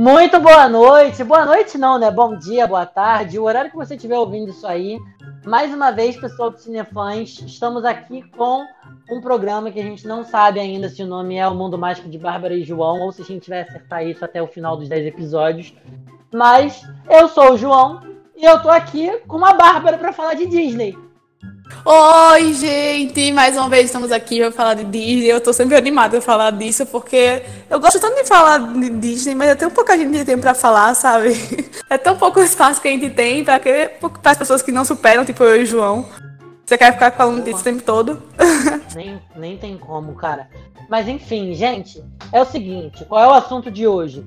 Muito boa noite. Boa noite não, né? Bom dia, boa tarde. O horário que você estiver ouvindo isso aí. Mais uma vez, pessoal do Cinefãs, estamos aqui com um programa que a gente não sabe ainda se o nome é O Mundo Mágico de Bárbara e João ou se a gente vai acertar isso até o final dos 10 episódios. Mas eu sou o João e eu tô aqui com a Bárbara para falar de Disney. Oi, gente! Mais uma vez estamos aqui para falar de Disney. Eu tô sempre animada a falar disso, porque eu gosto tanto de falar de Disney, mas eu tenho pouca gente de tempo para falar, sabe? É tão pouco espaço que a gente tem para as pessoas que não superam, tipo eu e o João. Você quer ficar falando disso o tempo todo? Nem, nem tem como, cara. Mas enfim, gente, é o seguinte: qual é o assunto de hoje?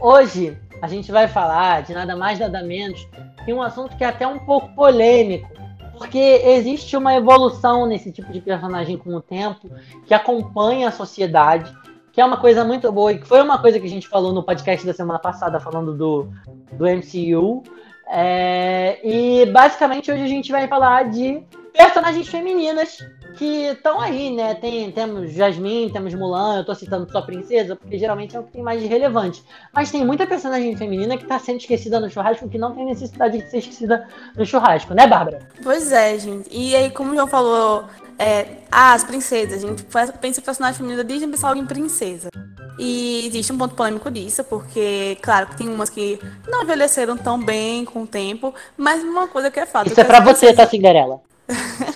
Hoje a gente vai falar de nada mais, nada menos que um assunto que é até um pouco polêmico porque existe uma evolução nesse tipo de personagem com o tempo, que acompanha a sociedade, que é uma coisa muito boa, e que foi uma coisa que a gente falou no podcast da semana passada, falando do, do MCU. É, e basicamente hoje a gente vai falar de personagens femininas que estão aí, né? Tem, temos Jasmine, temos Mulan, eu tô citando só princesa, porque geralmente é o que tem mais de relevante. Mas tem muita personagem feminina que tá sendo esquecida no churrasco que não tem necessidade de ser esquecida no churrasco, né, Bárbara? Pois é, gente. E aí, como o João falou, é, ah, as princesas, a gente pensa em personagem feminina desde pensar logo em princesa. E existe um ponto polêmico disso, porque, claro, tem umas que não envelheceram tão bem com o tempo, mas uma coisa que é fato. Isso é pra você, tá, Cinderela?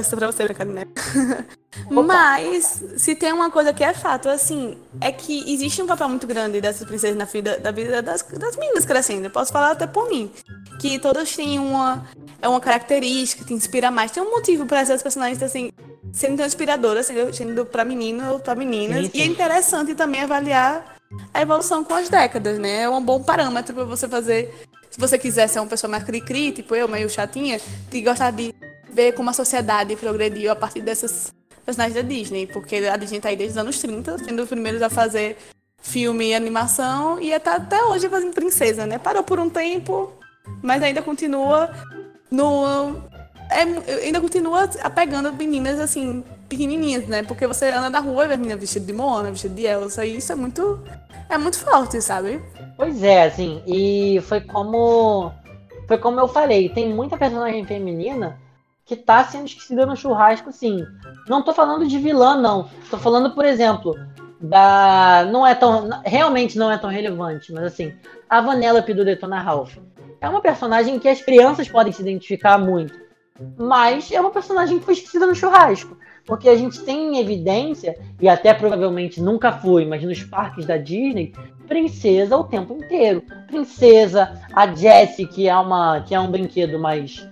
Isso é pra você, brincadeira. Mas, se tem uma coisa que é fato, assim, é que existe um papel muito grande dessas princesas na vida, da vida das, das meninas crescendo. Eu posso falar até por mim. Que todas têm uma, é uma característica que inspira mais. Tem um motivo para essas personagens, assim, sendo tão inspiradoras, sendo, sendo pra menino ou pra meninas. Sim, sim. E é interessante também avaliar a evolução com as décadas, né? É um bom parâmetro para você fazer. Se você quiser ser uma pessoa mais cri-cri, tipo eu, meio chatinha, de gostar de ver como a sociedade progrediu a partir dessas personagens da Disney, porque a Disney tá aí desde os anos 30, sendo os primeiros a fazer filme e animação, e tá até hoje fazendo princesa, né? Parou por um tempo, mas ainda continua no. É, ainda continua apegando meninas assim, pequenininhas, né? Porque você anda na rua e vê menina vestida de Moana, vestida de Elsa, e isso é muito. É muito forte, sabe? Pois é, assim, e foi como. Foi como eu falei, tem muita personagem feminina que tá sendo esquecida no churrasco, sim. Não tô falando de vilã, não. Tô falando, por exemplo, da. Não é tão. Realmente não é tão relevante, mas assim, a Vanellope do Detona Ralph. É uma personagem que as crianças podem se identificar muito. Mas é uma personagem que foi esquecida no churrasco. Porque a gente tem em evidência, e até provavelmente nunca foi, mas nos parques da Disney, princesa o tempo inteiro. Princesa, a Jessie, que é, uma, que é um brinquedo mais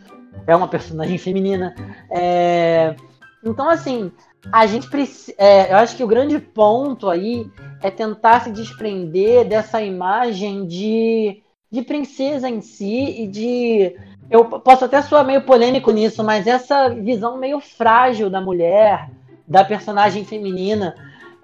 é uma personagem feminina. É... Então, assim, a gente precisa. É, eu acho que o grande ponto aí é tentar se desprender dessa imagem de, de princesa em si e de. Eu posso até soar meio polêmico nisso, mas essa visão meio frágil da mulher, da personagem feminina,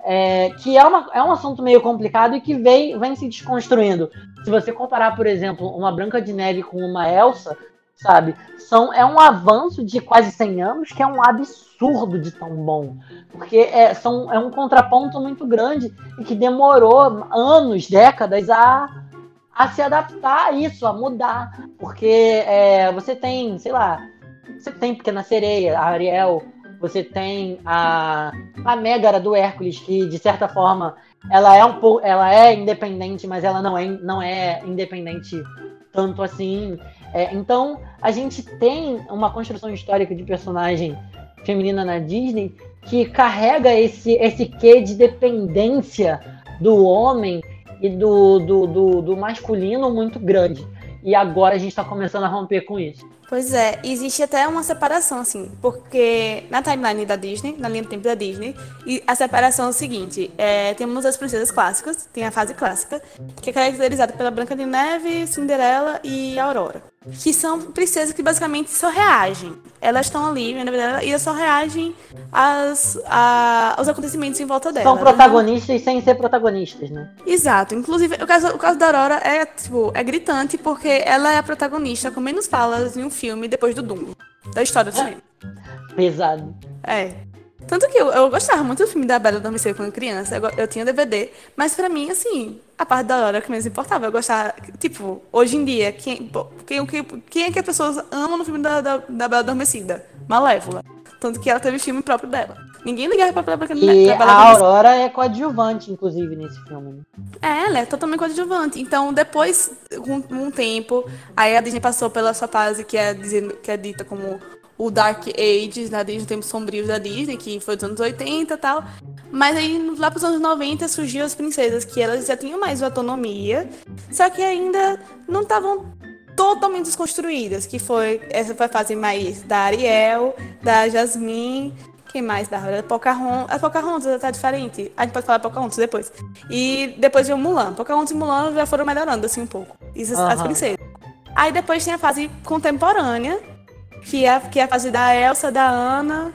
é, que é, uma, é um assunto meio complicado e que vem, vem se desconstruindo. Se você comparar, por exemplo, uma Branca de Neve com uma Elsa, sabe? São, é um avanço de quase 100 anos que é um absurdo de tão bom. Porque é, são, é um contraponto muito grande e que demorou anos, décadas a, a se adaptar a isso, a mudar. Porque é, você tem, sei lá, você tem Pequena Sereia, a Ariel, você tem a, a Megara do Hércules, que de certa forma ela é um pouco, ela é independente, mas ela não é, não é independente tanto assim. É, então, a gente tem uma construção histórica de personagem feminina na Disney que carrega esse, esse quê de dependência do homem e do, do, do, do masculino muito grande. E agora a gente está começando a romper com isso. Pois é, existe até uma separação, assim, porque na timeline da Disney, na linha do tempo da Disney, a separação é o seguinte: é, temos as princesas clássicas, tem a fase clássica, que é caracterizada pela Branca de Neve, Cinderela e Aurora que são princesas que basicamente só reagem. Elas estão ali, na verdade, e elas só reagem às, a, aos acontecimentos em volta delas. São protagonistas né? sem ser protagonistas, né? Exato. Inclusive, o caso, o caso da Aurora é, tipo, é gritante porque ela é a protagonista com menos falas em um filme depois do Dumbo. Da história do cinema. Pesado. É. Tanto que eu, eu gostava muito do filme da Bela Adormecida quando criança. Eu, eu tinha DVD. Mas pra mim, assim, a parte da hora que menos importava. Eu gostava, tipo, hoje em dia, quem, quem, quem, quem é que as pessoas amam no filme da, da, da Bela Adormecida? Malévola. Tanto que ela teve filme próprio dela. Ninguém ligava pra, pra, E a Aurora é coadjuvante, inclusive, nesse filme. Né? É, ela é totalmente coadjuvante. Então, depois, com um, um tempo, aí a Disney passou pela sua fase que é, dizendo, que é dita como o Dark Ages da Disney, tempos sombrios da Disney, que foi dos anos 80 e tal. Mas aí, lá pros anos 90, surgiu as princesas, que elas já tinham mais autonomia, só que ainda não estavam totalmente desconstruídas, que foi essa foi a fase mais da Ariel, da Jasmine, quem mais da hora? Pocahontas. A Pocahontas tá diferente. A gente pode falar Pocahontas depois. E depois veio Mulan. Pocahontas e Mulan já foram melhorando assim um pouco. Isso uhum. as princesas. Aí depois tem a fase contemporânea, que é, que é a fase da Elsa, da Ana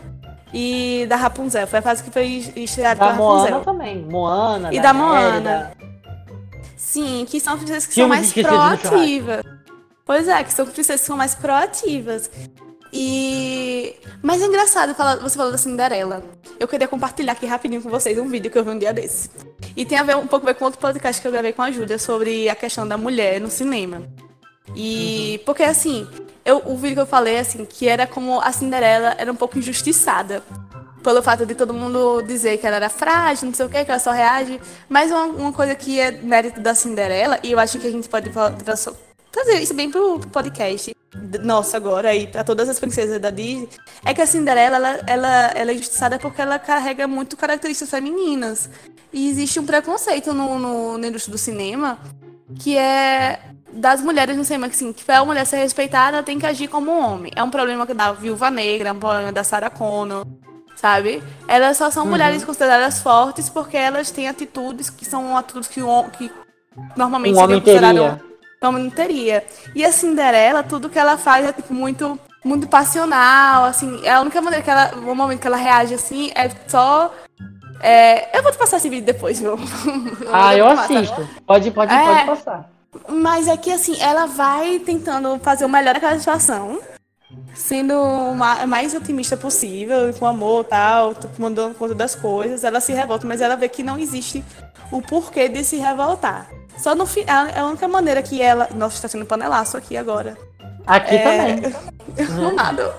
e da Rapunzel. Foi a fase que foi estreada pela Rapunzel. Moana também. Moana. E da, da Moana. Sim, que são princesas que são mais proativas. Pois é, que são princesas que são mais proativas. E. Mas é engraçado falar, você falou da Cinderela. Eu queria compartilhar aqui rapidinho com vocês um vídeo que eu vi um dia desse. E tem a ver um pouco ver com outro podcast que eu gravei com a Júlia sobre a questão da mulher no cinema. E. Uhum. Porque assim, eu, o vídeo que eu falei, assim, que era como a Cinderela era um pouco injustiçada. Pelo fato de todo mundo dizer que ela era frágil, não sei o que, que ela só reage. Mas uma, uma coisa que é mérito da Cinderela, e eu acho que a gente pode trazer isso bem pro podcast nossa agora aí para todas as princesas da Disney. É que a Cinderela ela, ela, ela é injustiçada porque ela carrega muito características femininas. E existe um preconceito no, no, na indústria do cinema que é das mulheres no cinema que assim, que para a mulher ser respeitada tem que agir como um homem. É um problema da Viúva Negra é um problema da Sarah Connor sabe? Elas só são uhum. mulheres consideradas fortes porque elas têm atitudes que são atitudes que, que normalmente um seriam consideradas como não teria. E a Cinderela, tudo que ela faz é tipo muito muito passional, assim, é a única maneira que ela, o momento que ela reage assim é só é, eu vou te passar esse vídeo depois, viu? Ah, eu, eu assisto. Pode, pode, é, pode passar. Mas é que assim, ela vai tentando fazer o melhor daquela situação, sendo o mais otimista possível, com amor e tal, mandando conta das coisas. Ela se revolta, mas ela vê que não existe o porquê de se revoltar. Só no final, é a única maneira que ela. Nossa, está sendo panelaço aqui agora. Aqui é... também. Uhum. Nada.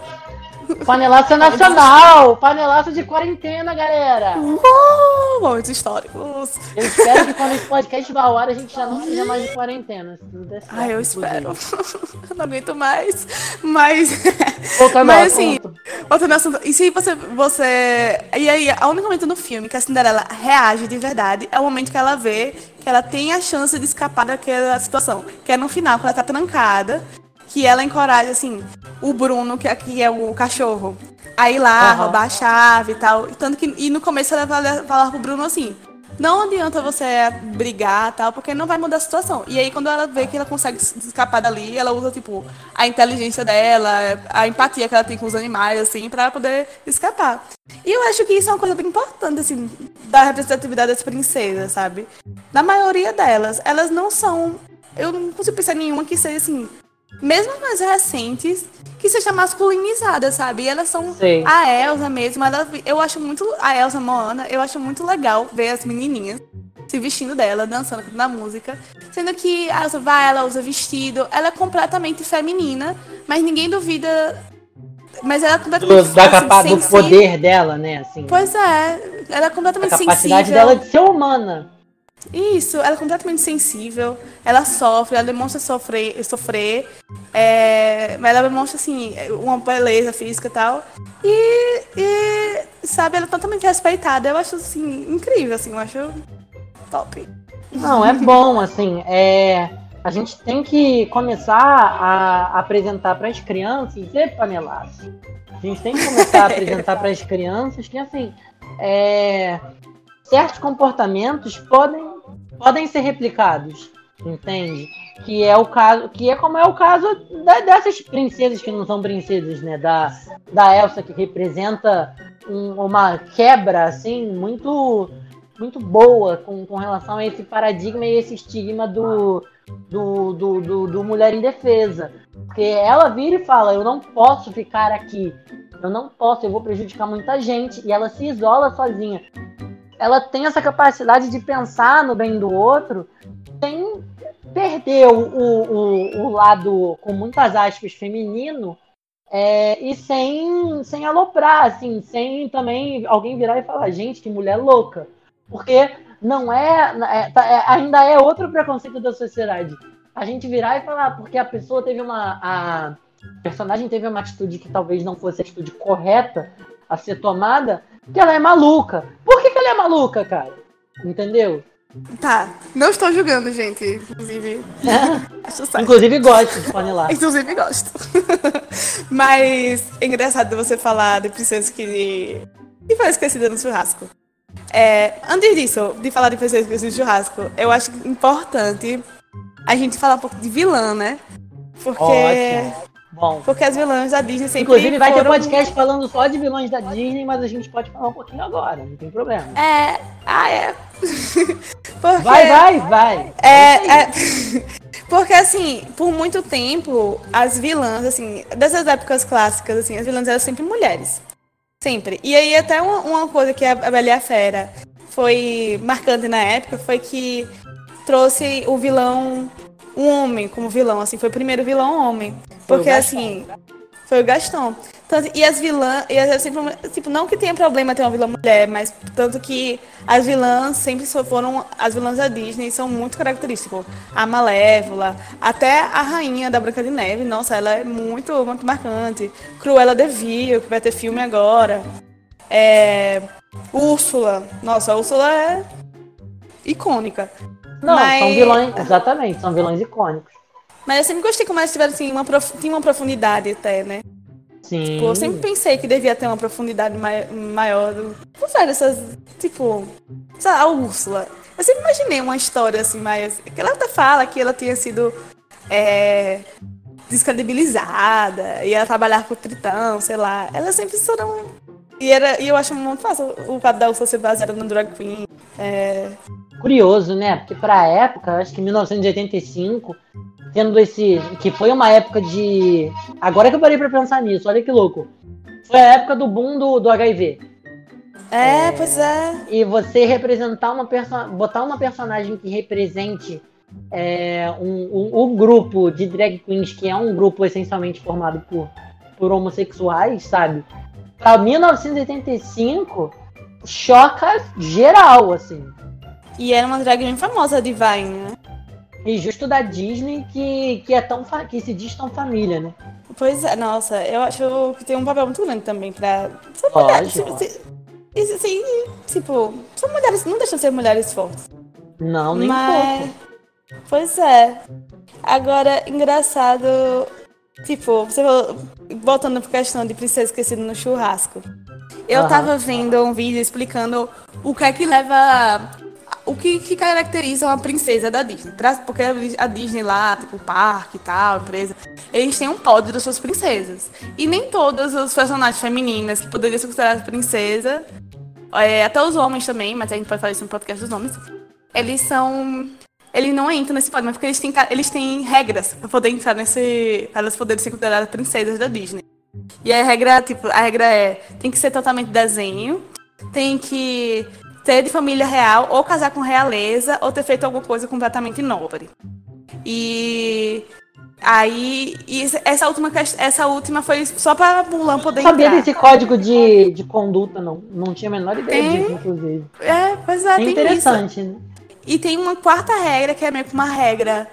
Panelaço nacional! Panelaço de quarentena, galera! Uh, momentos históricos. Eu espero que quando esse podcast vai ao ar, a gente já não seja mais de quarentena. Certo, Ai, eu espero. eu não aguento mais. Mas. Voltando mas assim, voltando ao assunto. E se você, você. E aí, o único momento no filme que a Cinderela reage de verdade é o momento que ela vê que ela tem a chance de escapar daquela situação. Que é no final, quando ela tá trancada que ela encoraja, assim, o Bruno, que aqui é o cachorro, a ir lá, uhum. roubar a chave e tal. Tanto que, e no começo ela vai falar pro Bruno assim, não adianta você brigar tal, porque não vai mudar a situação. E aí, quando ela vê que ela consegue escapar dali, ela usa, tipo, a inteligência dela, a empatia que ela tem com os animais, assim, para poder escapar. E eu acho que isso é uma coisa bem importante, assim, da representatividade das princesas, sabe? Na maioria delas, elas não são. Eu não consigo pensar em nenhuma que seja, assim, mesmo mais recentes, que seja masculinizada, sabe? E elas são Sim. a Elsa mesmo, ela, eu acho muito a Elsa Moana, eu acho muito legal ver as menininhas se vestindo dela, dançando na música, sendo que a Elsa vai, ela usa vestido, ela é completamente feminina, mas ninguém duvida mas ela é completamente do, da capa, do poder dela, né? Assim, pois é, ela é completamente a capacidade sensível. dela de ser humana. Isso, ela é completamente sensível, ela sofre, ela demonstra sofrer, sofrer é, mas ela demonstra, assim, uma beleza física e tal. E, e, sabe, ela é totalmente respeitada. Eu acho, assim, incrível, assim, eu acho top. Não, é bom, assim, é, a gente tem que começar a apresentar para as crianças e panelaço. A gente tem que começar a apresentar para as crianças que, assim, é, certos comportamentos podem, podem ser replicados, entende? Que é o caso, que é como é o caso da, dessas princesas que não são princesas, né? Da, da Elsa que representa um, uma quebra assim muito muito boa com, com relação a esse paradigma e esse estigma do, do, do, do, do mulher indefesa. Porque ela vira e fala: Eu não posso ficar aqui, eu não posso, eu vou prejudicar muita gente. E ela se isola sozinha ela tem essa capacidade de pensar no bem do outro sem perder o, o, o lado, com muitas aspas, feminino, é, e sem, sem aloprar, assim, sem também alguém virar e falar, gente, que mulher louca. Porque não é, é, tá, é, ainda é outro preconceito da sociedade. A gente virar e falar, porque a pessoa teve uma. A personagem teve uma atitude que talvez não fosse a atitude correta a ser tomada, que ela é maluca. Por que, maluca, cara? Entendeu? Tá, não estou julgando, gente. Inclusive. É. Inclusive gosto de panelar. Inclusive gosto. Mas é engraçado você falar de princesa que, que foi esquecida no churrasco. É, antes disso, de falar de princesa esquecida no churrasco, eu acho importante a gente falar um pouco de vilã, né? Porque. Ótimo. Bom. Porque as vilãs da Disney sempre. Inclusive, vai foram... ter podcast falando só de vilões da Disney, mas a gente pode falar um pouquinho agora, não tem problema. É. Ah, é. Porque... Vai, vai, vai. É, é... Porque, assim, por muito tempo, as vilãs, assim, dessas épocas clássicas, assim, as vilãs eram sempre mulheres. Sempre. E aí, até uma, uma coisa que a Bela e a Fera foi marcante na época foi que trouxe o vilão um homem como vilão, assim, foi o primeiro vilão homem. Porque assim, foi o Gastão. Tanto, e as vilãs, e as, sempre, tipo, não que tenha problema ter uma vilã mulher, mas tanto que as vilãs sempre foram, as vilãs da Disney são muito características. A Malévola, até a rainha da Branca de Neve, nossa, ela é muito, muito marcante. Cruella de Vil, que vai ter filme agora. É, Úrsula, nossa, a Úrsula é icônica. Não, Mas... são vilões, exatamente, são vilões icônicos. Mas eu sempre gostei como elas tiveram assim, uma, prof... tinha uma profundidade até, né? Sim. Tipo, eu sempre pensei que devia ter uma profundidade mai... maior. Do... Não sei, essas. Tipo. A Úrsula. Eu sempre imaginei uma história assim, mais. Que ela até fala que ela tinha sido. É, descredibilizada, ia trabalhar com o Tritão, sei lá. Elas sempre foram. E, era, e eu acho muito fácil o fato da Úrsula ser baseada no Drag Queen. É, curioso, né? Porque para a época, acho que 1985, tendo esse. que foi uma época de. Agora que eu parei para pensar nisso, olha que louco. Foi a época do boom do, do HIV. É, é, pois é. E você representar uma personagem. botar uma personagem que represente é, um, um, um, grupo de drag queens, que é um grupo essencialmente formado por, por homossexuais, sabe? Pra 1985, choca geral, assim. E era uma drag bem famosa de Vine, né? E justo da Disney que, que é tão que se diz tão família, né? Pois é, nossa, eu acho que tem um papel muito grande também pra. São mulheres, tipo, assim, tipo, são mulheres, não deixam de ser mulheres fortes. Não, nem Mas... pouco. Pois é. Agora, engraçado, tipo, você voltando pra questão de princesa esquecida no churrasco. Eu uhum. tava vendo um vídeo explicando o que é que leva o que, que, caracteriza uma princesa da Disney. Porque a Disney lá, tipo, o parque e tal, empresa, eles têm um pódio das suas princesas. E nem todas as personagens femininas que poderiam ser consideradas princesa, é, até os homens também, mas a gente pode falar isso no podcast dos homens, eles são. Eles não entram nesse pódio, mas porque eles têm, eles têm regras para poder entrar nesse. para elas poderem ser consideradas princesas da Disney. E a regra, tipo, a regra é, tem que ser totalmente desenho, tem que ser de família real, ou casar com realeza, ou ter feito alguma coisa completamente nobre. E aí, e essa última, essa última foi só para Mulan poder Sabia entrar. desse código de, de conduta, não. Não tinha a menor ideia tem, disso, inclusive. É, pois é, é interessante, isso. né? E tem uma quarta regra, que é meio que uma regra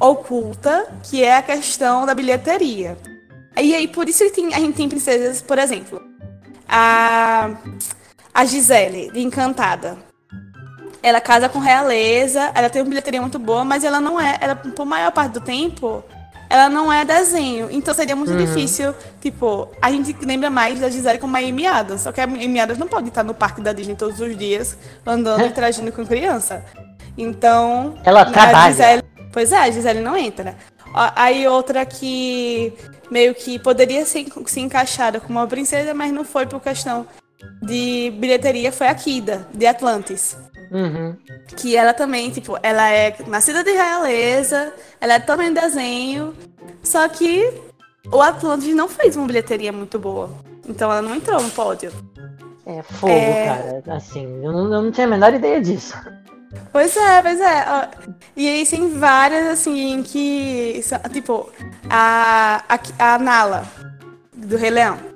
oculta, que é a questão da bilheteria. E aí, por isso que tem, a gente tem princesas, por exemplo, a a Gisele, de Encantada. Ela casa com realeza, ela tem uma bilheteria muito boa, mas ela não é, ela, por maior parte do tempo, ela não é desenho. Então seria muito uhum. difícil, tipo, a gente lembra mais da Gisele como a Amy Adams, só que a Amy Adams não pode estar no parque da Disney todos os dias, andando e interagindo com criança. Então. Ela trabalha. Gisele, pois é, a Gisele não entra. Aí outra que meio que poderia ser, ser encaixada como uma princesa, mas não foi por questão de bilheteria foi a Kida, de Atlantis. Uhum. Que ela também, tipo, ela é nascida de realeza, ela é também desenho, só que o Atlantis não fez uma bilheteria muito boa. Então ela não entrou no pódio. É fogo, é... cara. Assim, eu não, eu não tinha a menor ideia disso. Pois é, pois é. E aí tem várias, assim, que. Tipo, a, a, a Nala, do Rei Leão.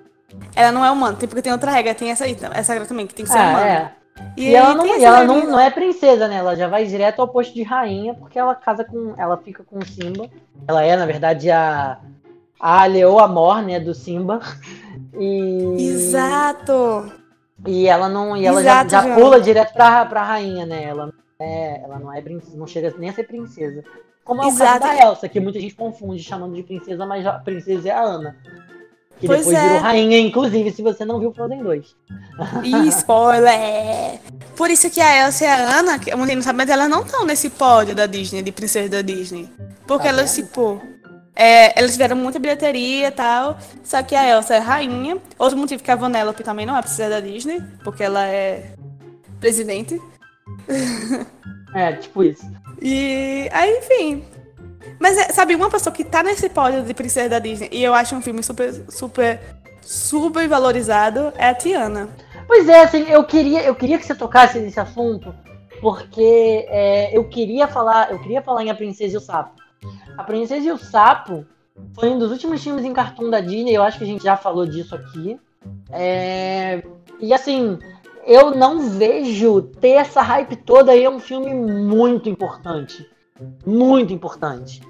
Ela não é humana, porque tem outra regra, tem essa aí, essa regra também, que tem que ser ah, humana. É. E, e ela, não, e ela não, não, é princesa, né? Ela já vai direto ao posto de rainha, porque ela casa com. Ela fica com o Simba. Ela é, na verdade, a. A Leoa Mor, né? Do Simba. E. Exato! E ela não. E ela Exato, já, já pula direto pra, pra rainha, né? Ela é, ela não é princesa, não chega nem a ser princesa. Como é o Exato. caso da Elsa, que muita gente confunde chamando de princesa, mas a princesa é a Ana. Que pois depois é. virou rainha, inclusive, se você não viu Frozen 2. Ih, spoiler! Por isso que a Elsa e a Ana, que a mulher não sabe, mas elas não estão nesse pódio da Disney, de princesa da Disney. Porque tá elas, tipo. É, elas tiveram muita bilheteria e tal. Só que a Elsa é rainha. Outro motivo que a Vanellope também não é princesa da Disney, porque ela é presidente. É, tipo isso. E aí, enfim. Mas é, sabe, uma pessoa que tá nesse pódio de princesa da Disney e eu acho um filme super, super, super valorizado é a Tiana. Pois é, assim, eu queria, eu queria que você tocasse nesse assunto, porque é, eu queria falar, eu queria falar em A Princesa e o Sapo. A Princesa e o Sapo foi um dos últimos filmes em cartoon da Disney, eu acho que a gente já falou disso aqui. É, e assim, eu não vejo ter essa hype toda aí é um filme muito importante. Muito importante.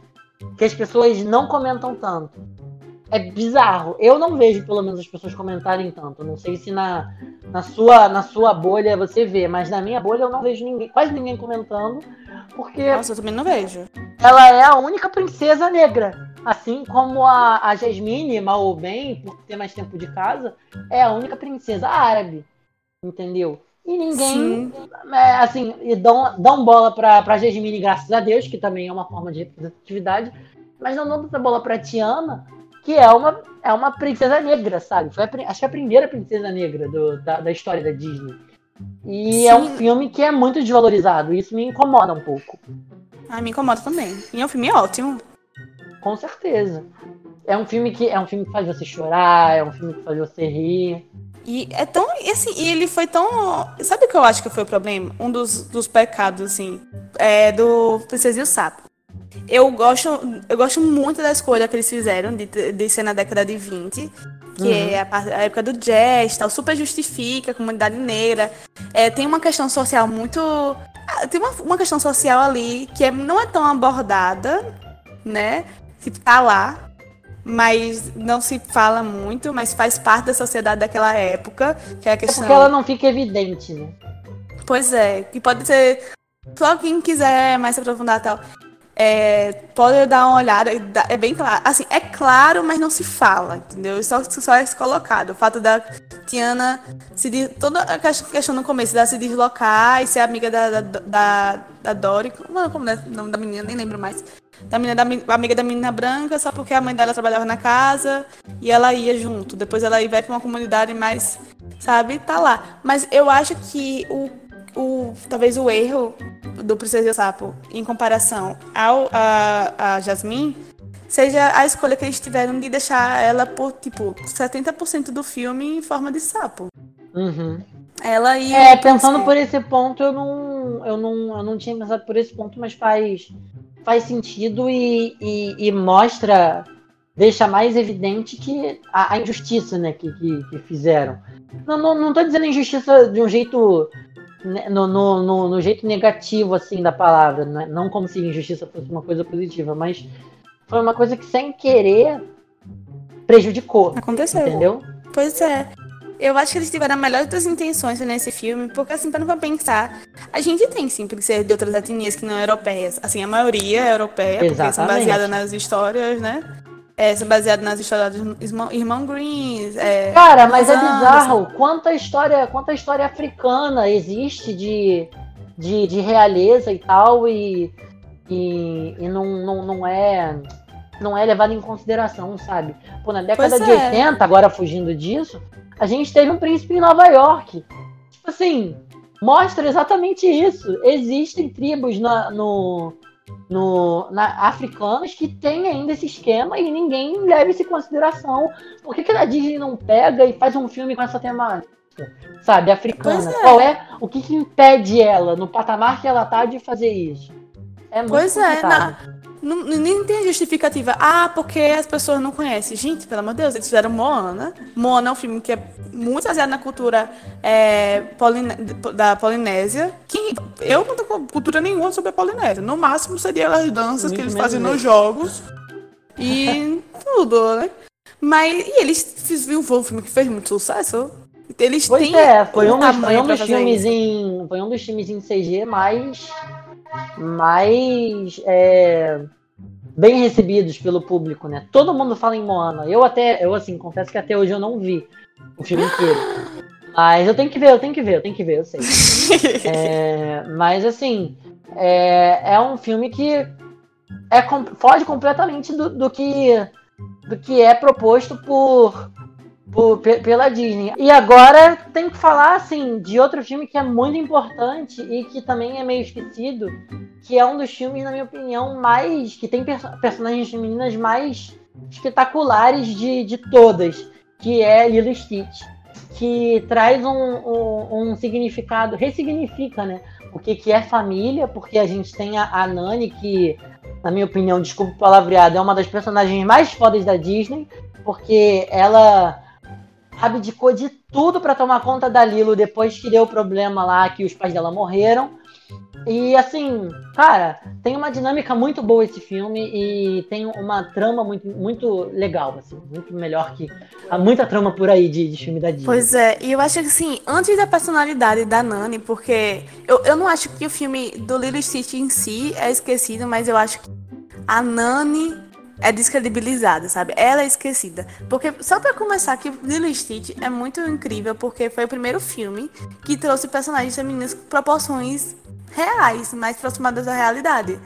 Que as pessoas não comentam tanto. É bizarro. Eu não vejo, pelo menos, as pessoas comentarem tanto. Não sei se na, na, sua, na sua bolha você vê, mas na minha bolha eu não vejo ninguém, quase ninguém comentando. Porque. Nossa, eu também não vejo. Ela é a única princesa negra. Assim como a, a Jasmine, mal ou bem, por ter mais tempo de casa, é a única princesa árabe entendeu? E ninguém, é, assim, e dão, dão bola pra, pra Jasmine, graças a Deus, que também é uma forma de representatividade, mas não dão essa bola pra Tiana, que é uma, é uma princesa negra, sabe? Foi a, acho que é a primeira princesa negra do, da, da história da Disney. E Sim. é um filme que é muito desvalorizado, e isso me incomoda um pouco. Ah, me incomoda também. E é um filme ótimo. Com certeza. É um filme que é um filme que faz você chorar, é um filme que faz você rir. E é tão. E assim, e ele foi tão. Sabe o que eu acho que foi o problema? Um dos, dos pecados, assim, é do Princesa e o Sapo. Eu gosto, eu gosto muito da escolha que eles fizeram de, de ser na década de 20, que uhum. é a, a, época do jazz, tal, super justifica a comunidade negra. É, tem uma questão social muito. Ah, tem uma, uma questão social ali que é, não é tão abordada, né? Tipo, tá lá, mas não se fala muito, mas faz parte da sociedade daquela época, que é a questão... É porque ela não fica evidente, né? Pois é, que pode ser... Só quem quiser mais se aprofundar tal, é, pode dar uma olhada, é bem claro. Assim, é claro, mas não se fala, entendeu? Só, só é colocado. O fato da Tiana se toda a questão no começo dela se deslocar e ser amiga da, da, da, da Dory. Como é o nome da menina? Nem lembro mais da menina da amiga da menina branca, só porque a mãe dela trabalhava na casa e ela ia junto. Depois ela ia para uma comunidade mais, sabe, tá lá. Mas eu acho que o, o talvez o erro do Princesa e o Sapo em comparação ao a, a Jasmine seja a escolha que eles tiveram de deixar ela por tipo 70% do filme em forma de sapo. Uhum. Ela ia. É, pensando por esse ponto, eu não, eu não, eu não tinha pensado por esse ponto, mas faz faz sentido e, e, e mostra, deixa mais evidente que a, a injustiça né, que, que, que, fizeram. Não, não, não tô dizendo injustiça de um jeito. Né, no, no, no, no jeito negativo assim da palavra, né? não como se injustiça fosse uma coisa positiva, mas foi uma coisa que sem querer prejudicou. Aconteceu. Entendeu? Pois é. Eu acho que eles tiveram a melhor das intenções nesse filme, porque assim, para não pensar, a gente tem sim ser de outras etnias que não europeias. Assim, a maioria é europeia, Exatamente. porque são baseadas nas histórias, né? É, são baseadas nas histórias dos irmão Greens. É, Cara, mas é bizarro. Quanta história, quanta história africana existe de, de, de realeza e tal, e, e, e não, não, não é não é levado em consideração, sabe? Pô, na década pois de é. 80, agora fugindo disso, a gente teve um príncipe em Nova York. Tipo assim, mostra exatamente isso. Existem tribos na, no, no, na, africanas que têm ainda esse esquema e ninguém leva isso em consideração. Por que, que a Disney não pega e faz um filme com essa temática? sabe, africana. É. Qual é o que, que, impede ela, no patamar que ela tá, de fazer isso? É muito pois é, complicado. é, na... Não, nem tem justificativa. Ah, porque as pessoas não conhecem. Gente, pelo amor de Deus, eles fizeram Moana. Moana é um filme que é muito baseado na cultura é, da Polinésia. Que eu não tenho cultura nenhuma sobre a Polinésia. No máximo seria as danças que eles fazem nos jogos. E tudo, né? Mas e eles fizeram um filme que fez muito sucesso. Eles pois têm é, foi um, foi um dos filmes em, foi um dos filmes em CG mais mais é, bem recebidos pelo público, né? Todo mundo fala em Moana. Eu até, eu assim, confesso que até hoje eu não vi o filme inteiro. Mas eu tenho que ver, eu tenho que ver, eu tenho que ver, eu sei. é, mas assim, é, é um filme que é, foge completamente do, do, que, do que é proposto por pela Disney. E agora tem que falar assim de outro filme que é muito importante e que também é meio esquecido, que é um dos filmes, na minha opinião, mais que tem personagens femininas mais espetaculares de, de todas, que é Lilo Stitch, que traz um, um, um significado, ressignifica, né? O que, que é família, porque a gente tem a, a Nani, que, na minha opinião, desculpa o palavreado, é uma das personagens mais fodas da Disney, porque ela abdicou de tudo para tomar conta da Lilo depois que deu o problema lá que os pais dela morreram. E assim, cara, tem uma dinâmica muito boa esse filme e tem uma trama muito, muito legal, assim, muito melhor que. Há muita trama por aí de, de filme da Disney. Pois é, e eu acho que assim, antes da personalidade da Nani, porque eu, eu não acho que o filme do Lilo Stitch em si é esquecido, mas eu acho que a Nani é descredibilizada, sabe? Ela é esquecida. Porque, só para começar, que Lilo Stitch é muito incrível porque foi o primeiro filme que trouxe personagens femininos com proporções reais, mais aproximadas da realidade.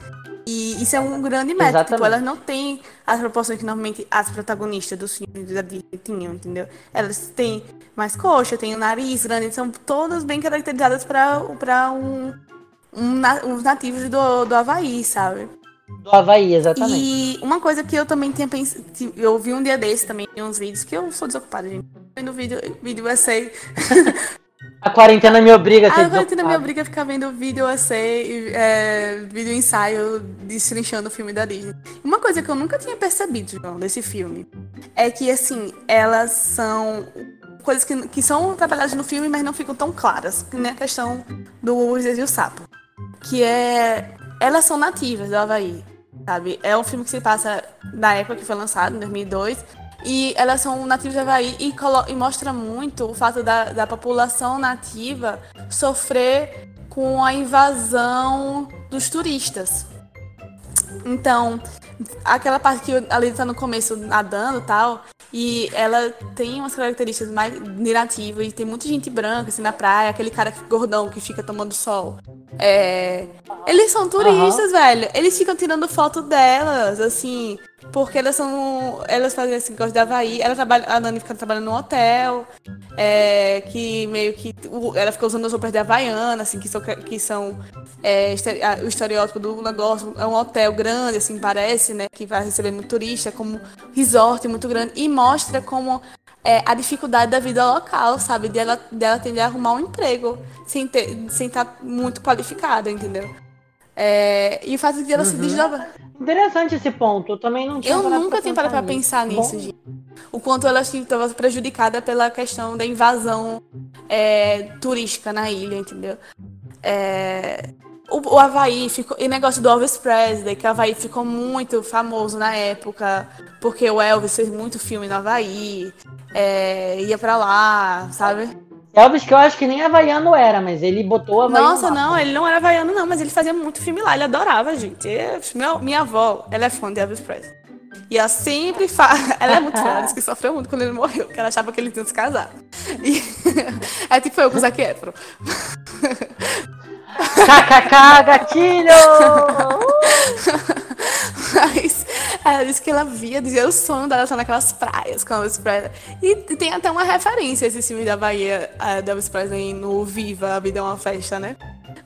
E isso é um grande mérito. Tipo, elas não têm as proporções que normalmente as protagonistas dos filmes da Disney tinham, entendeu? Elas têm mais coxa, têm o nariz grande, são todas bem caracterizadas para um, um, uns nativos do, do Havaí, sabe? Do Havaí, exatamente. E uma coisa que eu também tinha pensado. Eu vi um dia desse também, uns vídeos, que eu sou desocupada, gente. Vendo vídeo, vídeo essay. A quarentena me obriga a ser A quarentena me obriga a ficar vendo vídeo essay, é, vídeo ensaio destrinchando o filme da Disney. Uma coisa que eu nunca tinha percebido, João, desse filme, é que, assim, elas são coisas que, que são trabalhadas no filme, mas não ficam tão claras, que nem a questão do Moisés e o Sapo. Que é elas são nativas do Havaí, sabe? É um filme que se passa na época que foi lançado, em 2002. E elas são nativas do Havaí e, e mostra muito o fato da, da população nativa sofrer com a invasão dos turistas. Então, aquela parte que ali tá no começo nadando e tal, e ela tem umas características mais nativas, e tem muita gente branca assim na praia, aquele cara gordão que fica tomando sol. É... Eles são turistas, uhum. velho. Eles ficam tirando foto delas, assim, porque elas são. Elas fazem esse negócio de Havaí. Ela trabalha, a Nani fica trabalhando no hotel. É, que meio que. Ela fica usando as roupas de Havaiana, assim, que são, que são é, o estereótipo do negócio. É um hotel grande, assim, parece, né? Que vai receber muito turista, como resort muito grande. E mostra como é, a dificuldade da vida local, sabe? De ela, dela tender a arrumar um emprego sem, ter, sem estar muito qualificada, entendeu? É, e o fato de ela uhum. se desdobrar. Interessante esse ponto. Eu também não tinha Eu nunca tinha parado pra pensar nisso, gente. O quanto ela estava prejudicada pela questão da invasão é, turística na ilha, entendeu? É, o, o Havaí ficou. E negócio do Elvis Presley, que o Havaí ficou muito famoso na época, porque o Elvis fez muito filme no Havaí, é, ia pra lá, sabe? Elvis, que eu acho que nem havaiano era, mas ele botou havaiano. Nossa, não, ele não era havaiano, não, mas ele fazia muito filme lá, ele adorava, gente. minha, minha avó, ela é fã de Elvis Presley. E ela sempre fala. Ela é muito fã, ela disse que sofreu muito quando ele morreu, porque ela achava que ele tinha se casado. E... é tipo eu com o Zac Efron. KKK, gatilho! Mas ela disse que ela via, dizia o sonho dela estar naquelas praias com a Elvis Presley. E tem até uma referência a esse filme da Bahia, da Elvis Presley no Viva, A Vida é uma Festa, né?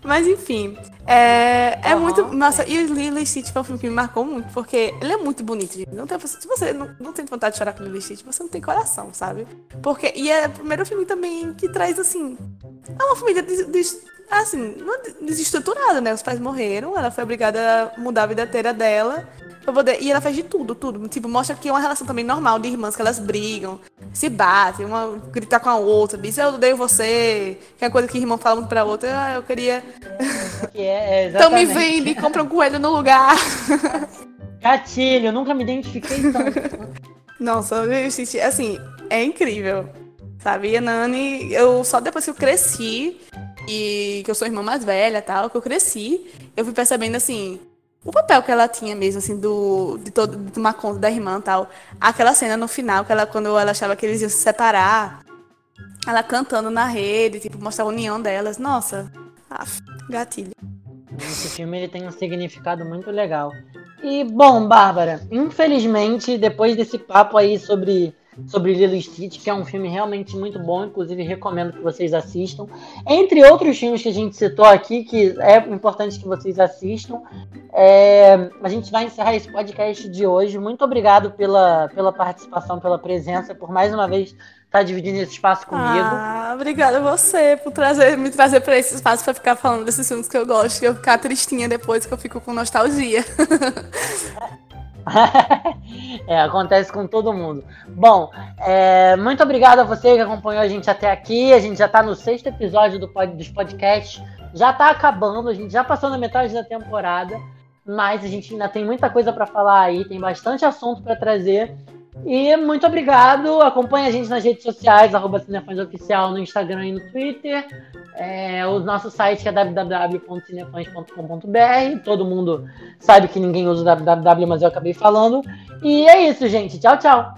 Mas enfim, É, é uhum. muito. Nossa, e o Lilo Stitch foi um filme que me marcou muito, porque ele é muito bonito, gente. Não tem, se você não, não tem vontade de chorar com o Lilo Stitch, você não tem coração, sabe? Porque, e é o primeiro filme também que traz, assim. É uma família de, de, assim, desestruturada, né? Os pais morreram, ela foi obrigada a mudar a vida inteira dela. Poder, e ela faz de tudo, tudo. Tipo, mostra que é uma relação também normal de irmãs, que elas brigam, se batem, uma grita com a outra, diz, eu odeio você, que é coisa que irmão fala muito pra outra, ah, eu queria. É, é então me vende, compra um coelho no lugar. Gatilho, nunca me identifiquei tanto. Nossa, assim, é incrível. Sabe? E a Nani, eu só depois que eu cresci, e que eu sou irmã mais velha tal, que eu cresci, eu fui percebendo assim, o papel que ela tinha mesmo, assim, do, de, todo, de tomar conta da irmã tal. Aquela cena no final, que ela, quando ela achava que eles iam se separar, ela cantando na rede, tipo, mostrar a união delas. Nossa, af, gatilho. Esse filme ele tem um significado muito legal. E, bom, Bárbara, infelizmente, depois desse papo aí sobre sobre Lilo Stitch, que é um filme realmente muito bom, inclusive recomendo que vocês assistam. Entre outros filmes que a gente citou aqui, que é importante que vocês assistam, é, a gente vai encerrar esse podcast de hoje. Muito obrigado pela, pela participação, pela presença, por mais uma vez estar dividindo esse espaço comigo. Ah, obrigada a você por trazer, me trazer para esse espaço para ficar falando desses filmes que eu gosto, que eu ficar tristinha depois, que eu fico com nostalgia. é, acontece com todo mundo. Bom, é, muito obrigado a você que acompanhou a gente até aqui. A gente já está no sexto episódio do pod, dos podcasts. Já está acabando, a gente já passou na metade da temporada. Mas a gente ainda tem muita coisa para falar aí, tem bastante assunto para trazer. E muito obrigado. Acompanhe a gente nas redes sociais, arroba Oficial no Instagram e no Twitter. É, o nosso site é www.cinefãs.com.br. Todo mundo sabe que ninguém usa o www, mas eu acabei falando. E é isso, gente. Tchau, tchau.